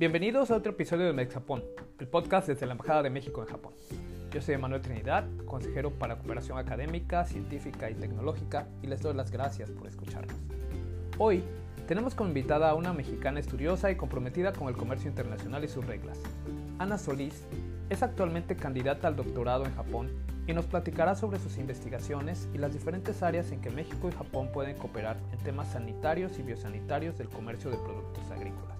bienvenidos a otro episodio de Mex Japón, el podcast desde la Embajada de México en Japón. Yo soy Manuel Trinidad, consejero para cooperación académica, científica y tecnológica, y les doy las gracias por escucharnos. Hoy tenemos como invitada a una mexicana estudiosa y comprometida con el comercio internacional y sus reglas. Ana Solís es actualmente candidata al doctorado en Japón y nos platicará sobre sus investigaciones y las diferentes áreas en que México y Japón pueden cooperar en temas sanitarios y biosanitarios del comercio de productos agrícolas.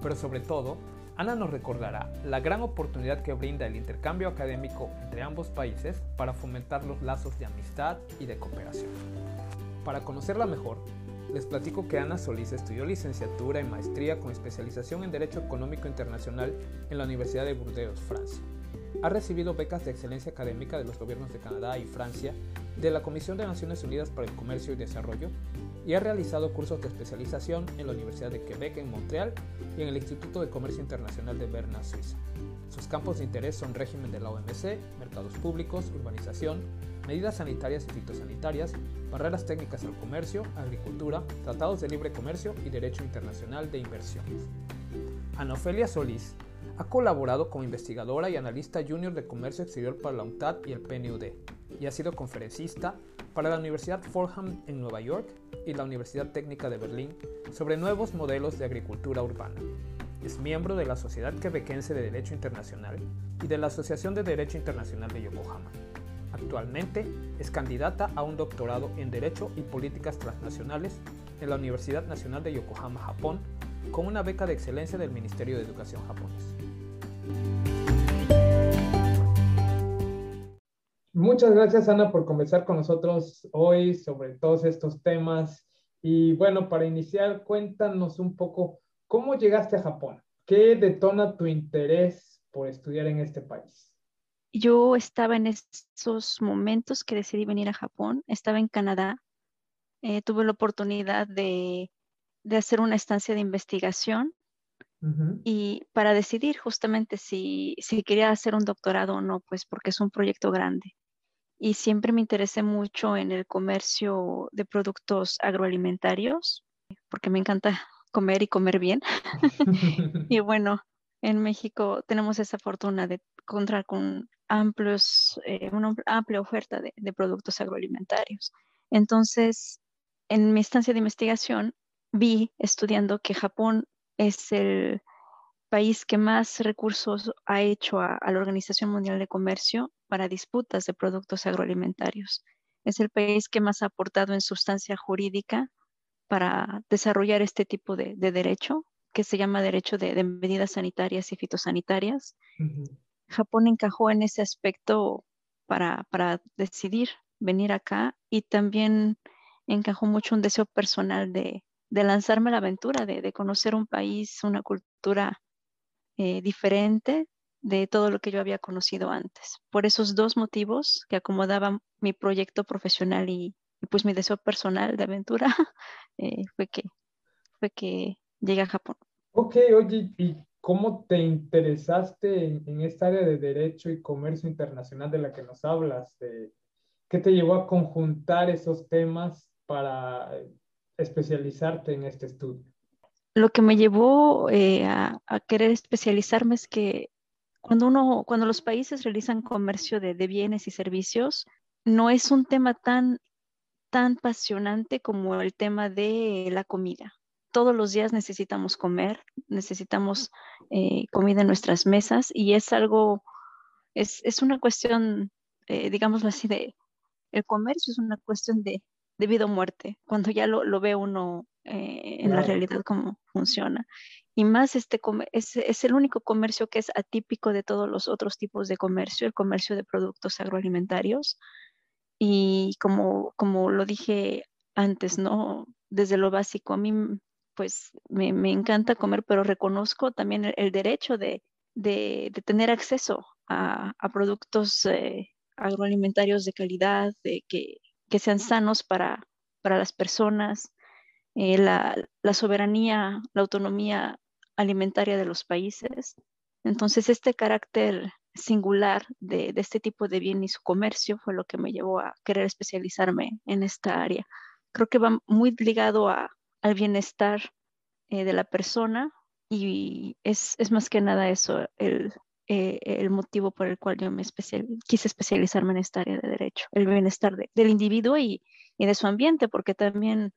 Pero sobre todo, Ana nos recordará la gran oportunidad que brinda el intercambio académico entre ambos países para fomentar los lazos de amistad y de cooperación. Para conocerla mejor, les platico que Ana Solís estudió licenciatura y maestría con especialización en Derecho Económico Internacional en la Universidad de Burdeos, Francia. Ha recibido becas de excelencia académica de los gobiernos de Canadá y Francia, de la Comisión de Naciones Unidas para el Comercio y Desarrollo, y ha realizado cursos de especialización en la Universidad de Quebec en Montreal y en el Instituto de Comercio Internacional de Berna, Suiza. Sus campos de interés son régimen de la OMC, mercados públicos, urbanización, medidas sanitarias y fitosanitarias, barreras técnicas al comercio, agricultura, tratados de libre comercio y derecho internacional de inversiones. Ana Ofelia Solís ha colaborado como investigadora y analista junior de comercio exterior para la UNCTAD y el PNUD, y ha sido conferencista para la Universidad Fordham en Nueva York y la Universidad Técnica de Berlín sobre nuevos modelos de agricultura urbana. Es miembro de la Sociedad Quebequense de Derecho Internacional y de la Asociación de Derecho Internacional de Yokohama. Actualmente es candidata a un doctorado en Derecho y Políticas Transnacionales en la Universidad Nacional de Yokohama, Japón, con una beca de excelencia del Ministerio de Educación japonés. Muchas gracias Ana por conversar con nosotros hoy sobre todos estos temas. Y bueno, para iniciar, cuéntanos un poco cómo llegaste a Japón. ¿Qué detona tu interés por estudiar en este país? Yo estaba en esos momentos que decidí venir a Japón, estaba en Canadá, eh, tuve la oportunidad de, de, hacer una estancia de investigación uh -huh. y para decidir justamente si, si quería hacer un doctorado o no, pues porque es un proyecto grande. Y siempre me interesé mucho en el comercio de productos agroalimentarios, porque me encanta comer y comer bien. y bueno, en México tenemos esa fortuna de encontrar con amplios, eh, una amplia oferta de, de, productos agroalimentarios. Entonces, en mi estancia de investigación, vi estudiando que Japón es el país que más recursos ha hecho a, a la Organización Mundial de Comercio para disputas de productos agroalimentarios. Es el país que más ha aportado en sustancia jurídica para desarrollar este tipo de, de derecho, que se llama derecho de, de medidas sanitarias y fitosanitarias. Uh -huh. Japón encajó en ese aspecto para, para, decidir venir acá y también encajó mucho un deseo personal de, de lanzarme a la aventura, de, de, conocer un país, una cultura eh, diferente de todo lo que yo había conocido antes. Por esos dos motivos que acomodaban mi proyecto profesional y, y pues mi deseo personal de aventura, eh, fue, que, fue que llegué a Japón. Ok, oye, ¿y cómo te interesaste en, en, esta área de derecho y comercio internacional de la que nos hablas? De, ¿Qué te llevó a conjuntar esos temas para especializarte en este estudio? Lo que me llevó eh, a, querer especializarme es que cuando, uno, cuando los países realizan comercio de, de bienes y servicios, no es un tema tan, tan apasionante como el tema de la comida. Todos los días necesitamos comer, necesitamos eh, comida en nuestras mesas y es algo, es, es una cuestión, eh, digámoslo así, de, el comercio es una cuestión de, de vida o muerte, cuando ya lo, lo ve uno eh, en claro. la realidad cómo funciona. Y más este es, es, el único comercio que es atípico de todos los otros tipos de comercio, el comercio de productos agroalimentarios. Y como, como lo dije antes, ¿no? Desde lo básico, a mí pues me, me encanta comer, pero reconozco también el, el derecho de, de, de, tener acceso a, productos eh, agroalimentarios de calidad, de que, sean sanos para, para las personas, eh, la, soberanía, la autonomía alimentaria de los países. Entonces, este carácter singular de, este tipo de bien y su comercio fue lo que me llevó a querer especializarme en esta área. Creo que va muy ligado al bienestar eh, de la persona y es, más que nada eso, el, eh, el motivo por el cual yo me quise especializarme en esta área de derecho, el bienestar del individuo y, de su ambiente, porque también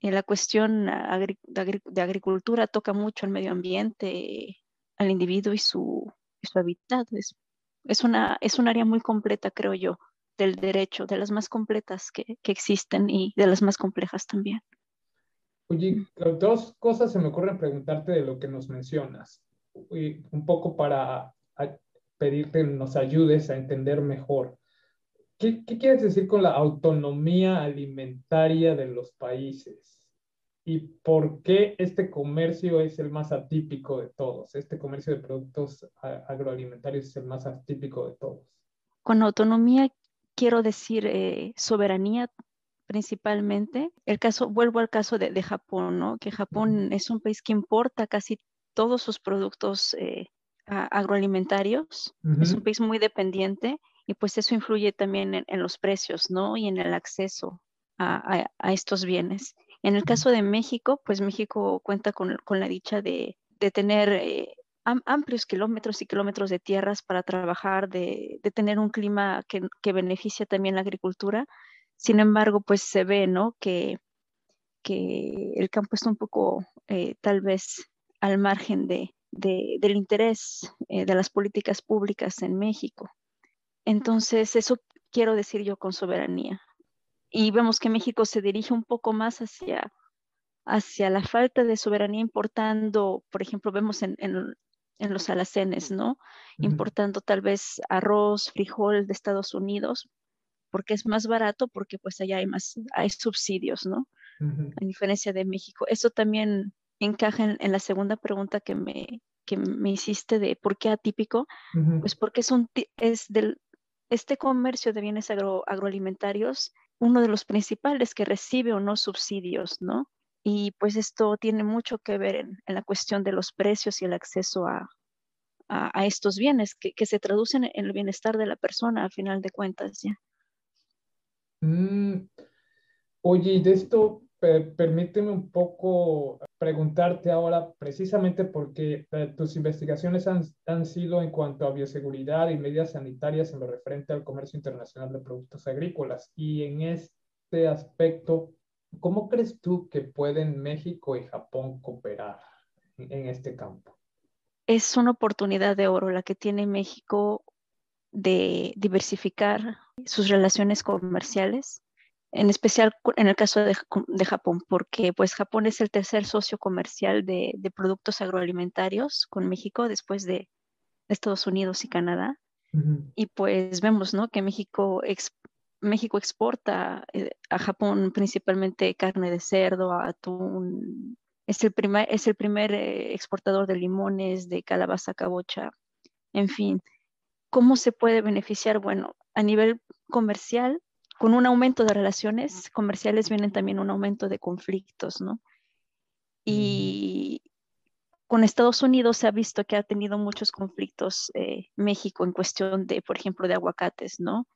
eh, la cuestión de, agricultura toca mucho al medio ambiente, al individuo y su, su hábitat. Es, es, una, es un área muy completa, creo yo, del derecho, de las más completas que, que existen y de las más complejas también. Oye, dos cosas se me ocurren preguntarte de lo que nos mencionas, un poco para pedirte nos ayudes a entender mejor. ¿Qué, ¿Qué, quieres decir con la autonomía alimentaria de los países? ¿Y por qué este comercio es el más atípico de todos? Este comercio de productos agroalimentarios es el más atípico de todos. Con autonomía quiero decir eh, soberanía principalmente. El caso, vuelvo al caso de, Japón, ¿no? Que Japón es un país que importa casi todos sus productos eh, agroalimentarios. Es un país muy dependiente y pues eso influye también en, los precios, ¿no? Y en el acceso a, estos bienes. En el caso de México, pues México cuenta con, la dicha de, tener eh, amplios kilómetros y kilómetros de tierras para trabajar, de, tener un clima que, que, beneficia también la agricultura. Sin embargo, pues se ve, ¿no? Que, que el campo está un poco eh, tal vez al margen de, del interés eh, de las políticas públicas en México. Entonces, eso quiero decir yo con soberanía. Y vemos que México se dirige un poco más hacia, hacia la falta de soberanía importando, por ejemplo, vemos en, los alacenes, ¿no? Importando tal vez arroz, frijol de Estados Unidos, porque es más barato, porque pues allá hay más, hay subsidios, ¿no? A diferencia de México. Eso también encaja en, la segunda pregunta que me, que me hiciste de por qué atípico, pues porque es, un, es del, este comercio de bienes agroalimentarios uno de los principales que recibe o no subsidios, ¿no? Y pues esto tiene mucho que ver en, la cuestión de los precios y el acceso a, a, estos bienes que, que, se traducen en el bienestar de la persona a final de cuentas, ¿ya? Mm. Oye, de esto permíteme un poco preguntarte ahora, precisamente porque eh, tus investigaciones han, han, sido en cuanto a bioseguridad y medidas sanitarias en lo referente al comercio internacional de productos agrícolas. Y en este aspecto, ¿cómo crees tú que pueden México y Japón cooperar en este campo? Es una oportunidad de oro la que tiene México de diversificar sus relaciones comerciales en especial en el caso de, Japón, porque pues Japón es el tercer socio comercial de, productos agroalimentarios con México después de, Estados Unidos y Canadá. Y pues vemos, ¿no? Que México, México exporta eh, a Japón principalmente carne de cerdo, atún. Es el primer, es el primer eh, exportador de limones, de calabaza cabocha, en fin. ¿Cómo se puede beneficiar? Bueno, a nivel comercial, con un aumento de relaciones comerciales vienen también un aumento de conflictos, ¿no? Y con Estados Unidos se ha visto que ha tenido muchos conflictos eh, México en cuestión de, por ejemplo, de aguacates, ¿no?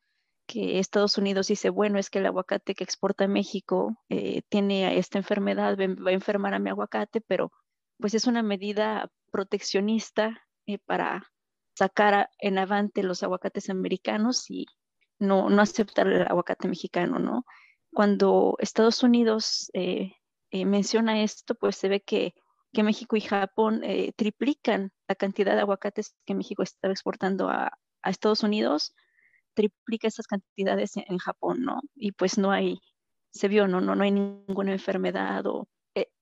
Que Estados Unidos dice, bueno, es que el aguacate que exporta México eh, tiene esta enfermedad, va a enfermar a mi aguacate, pero pues es una medida proteccionista eh, para sacar en avante los aguacates americanos y no, no aceptar el aguacate mexicano, ¿no? Cuando Estados Unidos eh, eh, menciona esto, pues se ve que, México y Japón eh, triplican la cantidad de aguacates que México estaba exportando a, Estados Unidos, triplica esas cantidades en, Japón, ¿no? Y pues no hay, se vio, ¿no? No, no hay ninguna enfermedad o...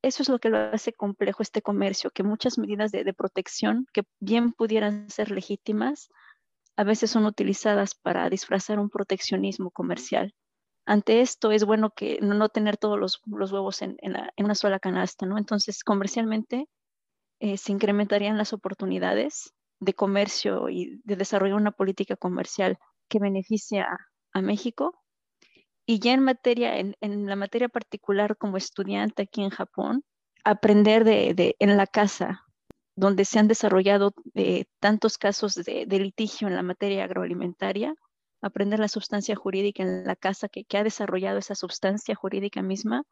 eso es lo que lo hace complejo este comercio, que muchas medidas de, de protección que bien pudieran ser legítimas, a veces son utilizadas para disfrazar un proteccionismo comercial. Ante esto es bueno que no, tener todos los, huevos en, una sola canasta, ¿no? Entonces, comercialmente eh, se incrementarían las oportunidades de comercio y de desarrollar una política comercial que beneficia a México. Y ya en materia, en, la materia particular como estudiante aquí en Japón, aprender de, en la casa, donde se han desarrollado eh, tantos casos de, litigio en la materia agroalimentaria, aprender la sustancia jurídica en la casa que, ha desarrollado esa sustancia jurídica misma,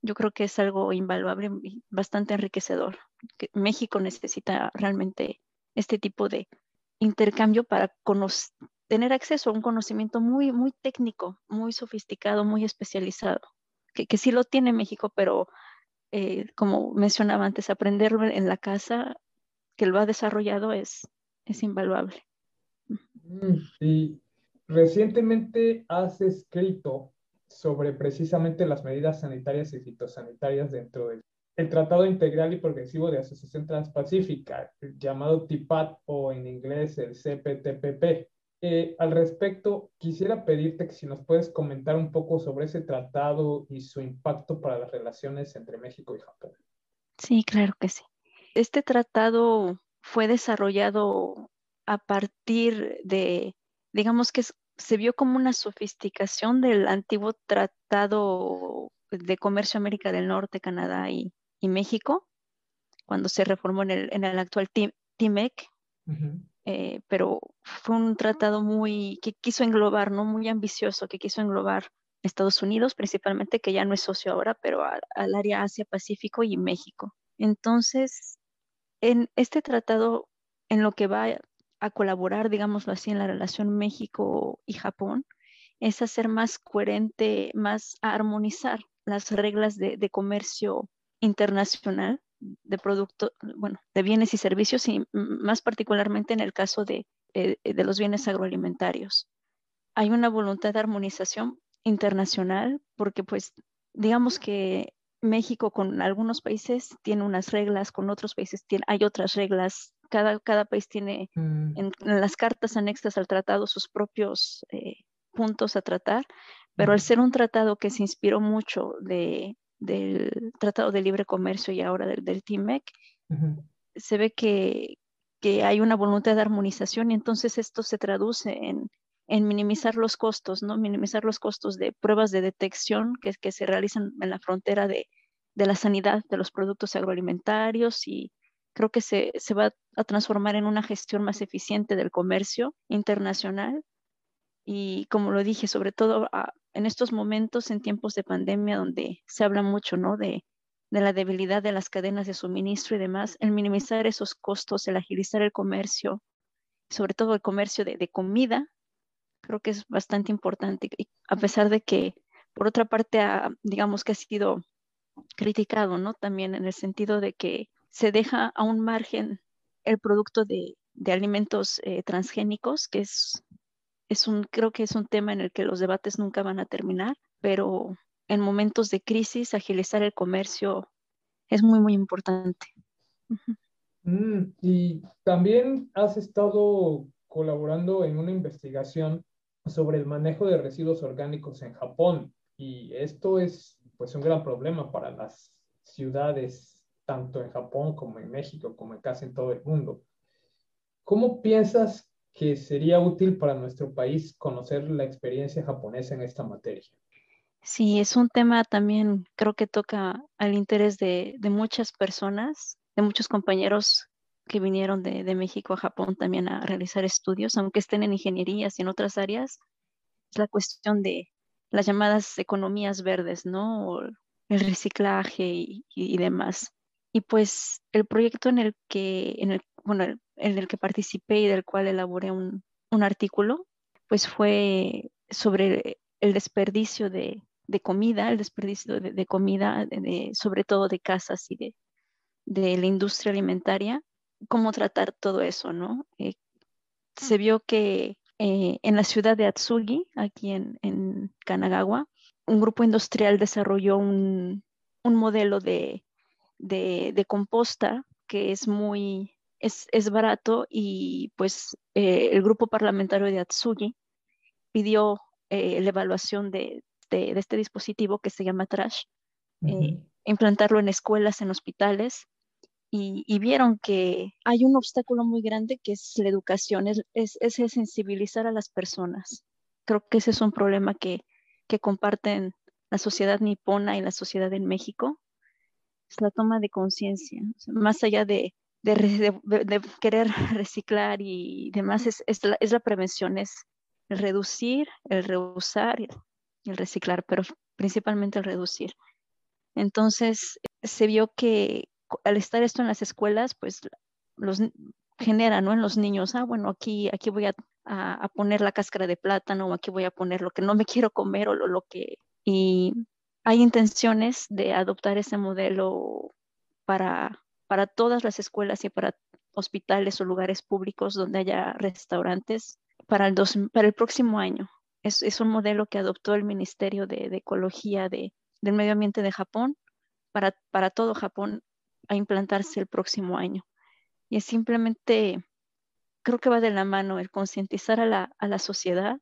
yo creo que es algo invaluable y bastante enriquecedor. Que México necesita realmente este tipo de intercambio para tener acceso a un conocimiento muy, muy técnico, muy sofisticado, muy especializado, que, que sí lo tiene México, pero eh, como mencionaba antes, aprender en la casa que lo ha desarrollado es, es invaluable. Sí, mm, recientemente has escrito sobre precisamente las medidas sanitarias y fitosanitarias dentro del el Tratado Integral y Progresivo de Asociación Transpacífica, llamado TIPAT o en inglés el CPTPP. Eh, al respecto, quisiera pedirte que si nos puedes comentar un poco sobre ese tratado y su impacto para las relaciones entre México y Japón. Sí, claro que sí. Este tratado fue desarrollado a partir de, digamos que se vio como una sofisticación del antiguo Tratado de Comercio América del Norte, Canadá y, México, cuando se reformó en el, en el actual TIMEC, eh, pero fue un tratado muy, que quiso englobar, ¿no? Muy ambicioso, que quiso englobar Estados Unidos principalmente, que ya no es socio ahora, pero al área Asia-Pacífico y México. Entonces, en este tratado, en lo que va a colaborar, digámoslo así, en la relación México y Japón, es hacer más coherente, más a armonizar las reglas de, comercio internacional de productos, bueno, de bienes y servicios y más particularmente en el caso de, eh, de, los bienes agroalimentarios. Hay una voluntad de armonización internacional porque pues digamos que México con algunos países tiene unas reglas, con otros países tiene, hay otras reglas cada, cada país tiene mm. en, las cartas anexas al tratado sus propios eh, puntos a tratar, pero al ser un tratado que se inspiró mucho de, del Tratado de Libre Comercio y ahora del, del TIMEC, se ve que, que, hay una voluntad de armonización y entonces esto se traduce en, en minimizar los costos, ¿no? Minimizar los costos de pruebas de detección que, que se realizan en la frontera de, de la sanidad de los productos agroalimentarios y creo que se, va a transformar en una gestión más eficiente del comercio internacional. Y como lo dije, sobre todo ah, en estos momentos, en tiempos de pandemia, donde se habla mucho ¿no? de, la debilidad de las cadenas de suministro y demás, el minimizar esos costos, el agilizar el comercio, sobre todo el comercio de, de comida, creo que es bastante importante. Y a pesar de que, por otra parte, digamos que ha sido criticado, ¿no? También en el sentido de que se deja a un margen el producto de, alimentos eh, transgénicos, que es, es un, creo que es un tema en el que los debates nunca van a terminar, pero en momentos de crisis agilizar el comercio es muy, muy importante. Mm, y también has estado colaborando en una investigación sobre el manejo de residuos orgánicos en Japón y esto es pues un gran problema para las ciudades tanto en Japón como en México, como en casi en todo el mundo. ¿Cómo piensas que sería útil para nuestro país conocer la experiencia japonesa en esta materia? Sí, es un tema también, creo que toca al interés de, muchas personas, de muchos compañeros que vinieron de, México a Japón también a realizar estudios, aunque estén en ingenierías y en otras áreas, es la cuestión de las llamadas economías verdes, ¿no? el reciclaje y demás. Y pues el proyecto en el que, en el, bueno, en el que participé y del cual elaboré un, artículo, pues fue sobre el desperdicio de, comida, el desperdicio de, comida, sobre todo de casas y de, de, la industria alimentaria, cómo tratar todo eso, ¿no? Eh, se vio que eh, en la ciudad de Atsugi, aquí en, en Kanagawa, un grupo industrial desarrolló un modelo de, de, composta que es muy, es, barato y pues eh, el grupo parlamentario de Atsugi pidió eh, la evaluación de, este dispositivo que se llama Trash, eh, implantarlo en escuelas, en hospitales y, vieron que hay un obstáculo muy grande que es la educación, es, es, sensibilizar a las personas. Creo que ese es un problema que, que comparten la sociedad nipona y la sociedad en México, es la toma de conciencia, más allá de, de, querer reciclar y demás, es, es, la, prevención, es el reducir, el reusar y el reciclar, pero principalmente el reducir. Entonces, se vio que al estar esto en las escuelas, pues los genera, ¿no? En los niños, ah, bueno, aquí, aquí voy a, a, poner la cáscara de plátano, aquí voy a poner lo que no me quiero comer o lo, lo que... Y hay intenciones de adoptar ese modelo para, para todas las escuelas y para hospitales o lugares públicos donde haya restaurantes para el, para el próximo año. Es, es, un modelo que adoptó el Ministerio de, de Ecología de, del Medio Ambiente de Japón para, para todo Japón a implantarse el próximo año. Y es simplemente, creo que va de la mano el concientizar a la, a la sociedad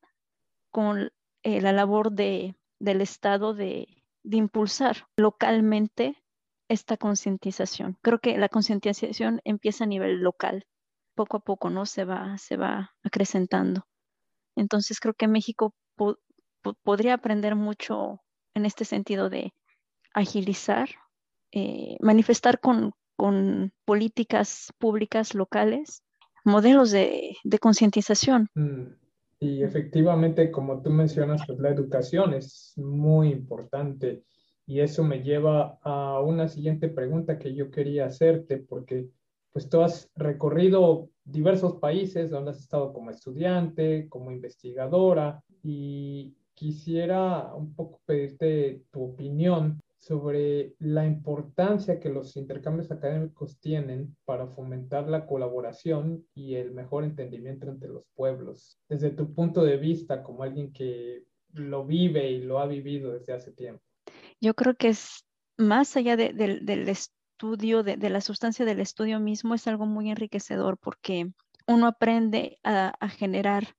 con eh, la labor de, del Estado de, de impulsar localmente esta concientización. Creo que la concientización empieza a nivel local, poco a poco, ¿no? Se va, se va acrecentando. Entonces creo que México podría aprender mucho en este sentido de agilizar, eh, manifestar con, con, políticas públicas locales modelos de, de concientización. Mm, y efectivamente, como tú mencionas, pues la educación es muy importante y eso me lleva a una siguiente pregunta que yo quería hacerte, porque pues tú has recorrido diversos países donde has estado como estudiante, como investigadora, y quisiera un poco pedirte tu opinión sobre la importancia que los intercambios académicos tienen para fomentar la colaboración y el mejor entendimiento entre los pueblos. Desde tu punto de vista, como alguien que lo vive y lo ha vivido desde hace tiempo yo creo que es más allá del estudio, de, la sustancia del estudio mismo, es algo muy enriquecedor porque uno aprende a, generar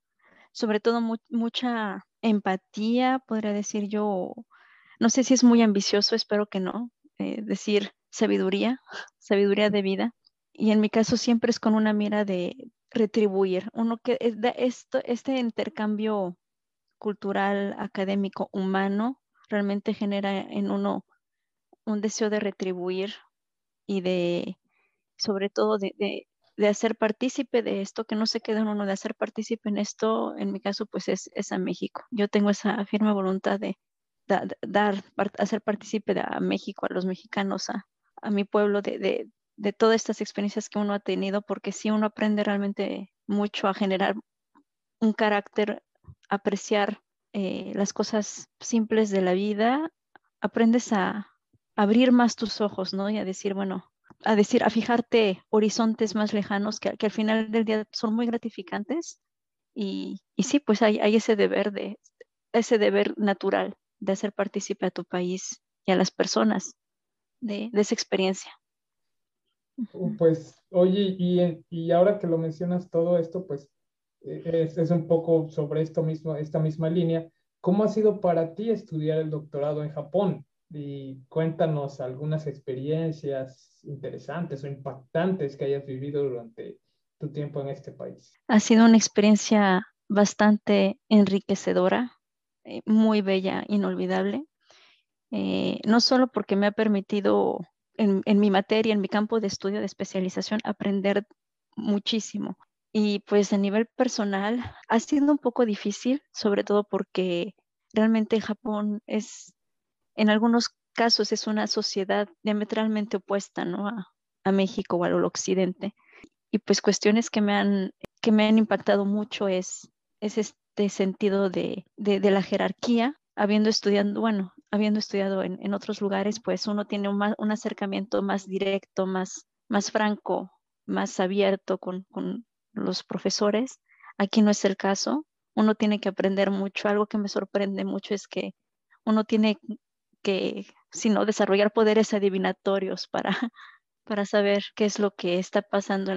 sobre todo mucha empatía, podría decir yo, no sé si es muy ambicioso, espero que no, eh, decir sabiduría, sabiduría de vida. Y en mi caso siempre es con una mira de retribuir. Uno que esto, este intercambio cultural, académico, humano, realmente genera en uno un deseo de retribuir y de, sobre todo, de, de, hacer partícipe de esto, que no se quede en uno de hacer partícipe en esto, en mi caso, pues es, es a México. Yo tengo esa firme voluntad de dar, hacer partícipe a México, a los mexicanos, a, a mi pueblo, de, de, de, todas estas experiencias que uno ha tenido, porque si uno aprende realmente mucho a generar un carácter, apreciar eh, las cosas simples de la vida, aprendes a abrir más tus ojos, ¿no? Y a decir, bueno, a decir, a fijarte horizontes más lejanos que, al final del día son muy gratificantes. Y, y sí, pues hay, hay, ese deber de, ese deber natural de hacer partícipe a tu país y a las personas de, de esa experiencia. Pues, oye, y, y ahora que lo mencionas todo esto, pues es, un poco sobre esto mismo, esta misma línea. ¿Cómo ha sido para ti estudiar el doctorado en Japón? Y cuéntanos algunas experiencias interesantes o impactantes que hayas vivido durante tu tiempo en este país. Ha sido una experiencia bastante enriquecedora, eh, muy bella, inolvidable. Eh, no solo porque me ha permitido en, mi materia, en mi campo de estudio de especialización, aprender muchísimo, y pues a nivel personal ha sido un poco difícil, sobre todo porque realmente Japón es, en algunos casos, es una sociedad diametralmente opuesta ¿no? a, México o al occidente. Y pues cuestiones que me han, que me han impactado mucho es, es este sentido de, de, la jerarquía. Habiendo estudiado, bueno, habiendo estudiado en, en otros lugares, pues uno tiene un, un acercamiento más directo, más, más franco, más abierto con, los profesores. Aquí no es el caso. Uno tiene que aprender mucho. Algo que me sorprende mucho es que uno tiene que, sino desarrollar poderes adivinatorios para, para saber qué es lo que está pasando,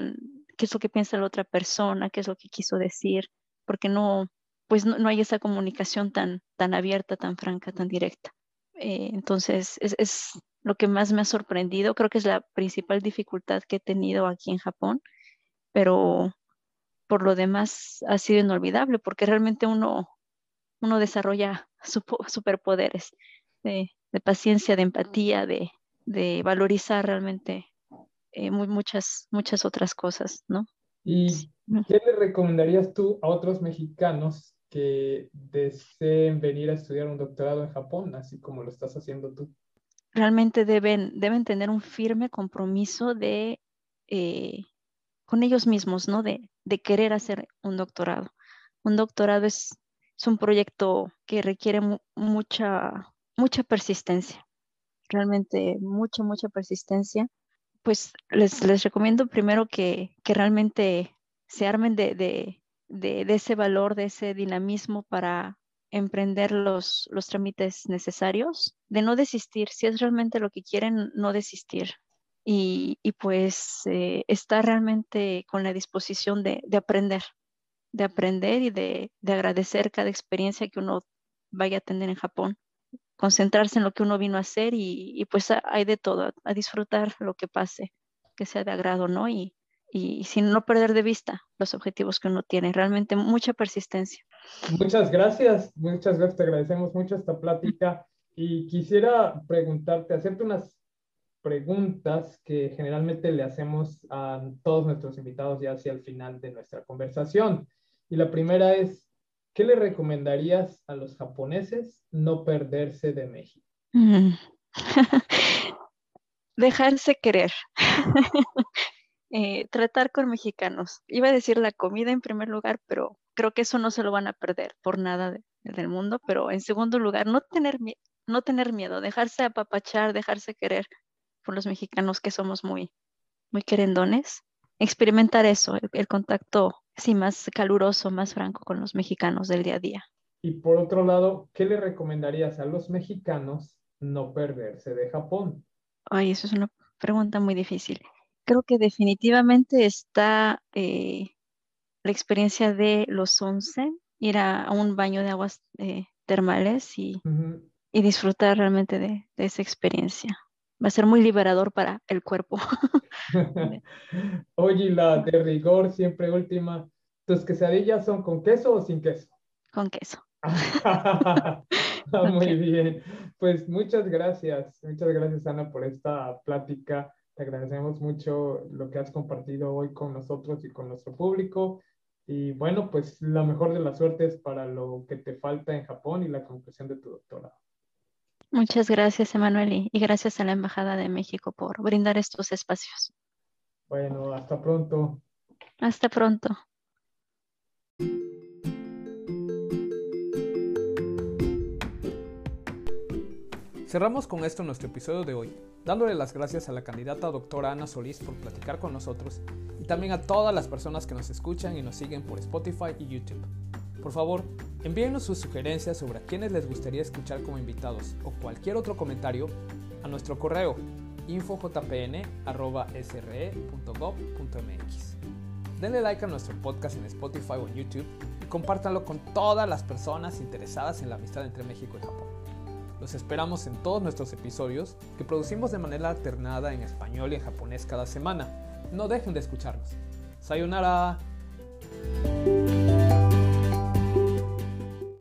qué es lo que piensa la otra persona, qué es lo que quiso decir, porque no, pues no, hay esa comunicación tan, tan abierta, tan franca, tan directa. Eh, entonces, es, lo que más me ha sorprendido. Creo que es la principal dificultad que he tenido aquí en Japón, pero por lo demás ha sido inolvidable porque realmente uno, uno desarrolla superpoderes de, paciencia, de empatía, de, valorizar realmente eh, muchas, muchas otras cosas, ¿no? ¿Y qué le recomendarías tú a otros mexicanos que deseen venir a estudiar un doctorado en Japón, así como lo estás haciendo tú? Realmente deben, deben tener un firme compromiso de, eh, con ellos mismos, ¿no? De, querer hacer un doctorado. Un doctorado es, un proyecto que requiere mucha, mucha persistencia, realmente mucha, mucha persistencia. Pues les, les recomiendo primero que, que realmente se armen de, de, ese valor, de ese dinamismo para emprender los, los trámites necesarios, de no desistir, si es realmente lo que quieren, no desistir. Y, pues eh, estar realmente con la disposición de, aprender, de aprender y de, agradecer cada experiencia que uno vaya a tener en Japón, concentrarse en lo que uno vino a hacer y, pues hay de todo, a, disfrutar lo que pase, que sea de agrado, ¿no? Y, y sin no perder de vista los objetivos que uno tiene. Realmente mucha persistencia. Muchas gracias, muchas gracias, te agradecemos mucho esta plática y quisiera preguntarte, hacerte unas preguntas que generalmente le hacemos a todos nuestros invitados ya hacia el final de nuestra conversación. Y la primera es, ¿qué le recomendarías a los japoneses no perderse de México? Dejarse querer. Eh, tratar con mexicanos. Iba a decir la comida en primer lugar, pero creo que eso no se lo van a perder por nada del mundo. Pero en segundo lugar, no tener, no tener miedo, dejarse apapachar, dejarse querer por los mexicanos que somos muy, muy querendones. Experimentar eso, el, contacto sí más caluroso, más franco con los mexicanos del día a día. Y por otro lado, ¿qué le recomendarías a los mexicanos no perderse de Japón? Ay, eso es una pregunta muy difícil creo que definitivamente está eh, la experiencia de los once, ir a, un baño de aguas eh, termales y, disfrutar realmente de, esa experiencia. Va a ser muy liberador para el cuerpo. Oye, la de rigor, siempre última. ¿Tus quesadillas son con queso o sin queso? Con queso. muy bien. Pues muchas gracias. Muchas gracias, Ana, por esta plática te agradecemos mucho lo que has compartido hoy con nosotros y con nuestro público. Y bueno, pues la mejor de las suertes para lo que te falta en Japón y la conclusión de tu doctorado. Muchas gracias, Emanuel, y gracias a la Embajada de México por brindar estos espacios. Bueno, hasta pronto. Hasta pronto. Cerramos con esto nuestro episodio de hoy, dándole las gracias a la candidata doctora Ana Solís por platicar con nosotros y también a todas las personas que nos escuchan y nos siguen por Spotify y YouTube. Por favor, envíenos sus sugerencias sobre a quienes les gustaría escuchar como invitados o cualquier otro comentario a nuestro correo infojpn.sre.gov.mx. Denle like a nuestro podcast en Spotify o en YouTube y compártanlo con todas las personas interesadas en la amistad entre México y Japón. Los esperamos en todos nuestros episodios que producimos de manera alternada en español y en japonés cada semana. No dejen de escucharnos. Sayonara.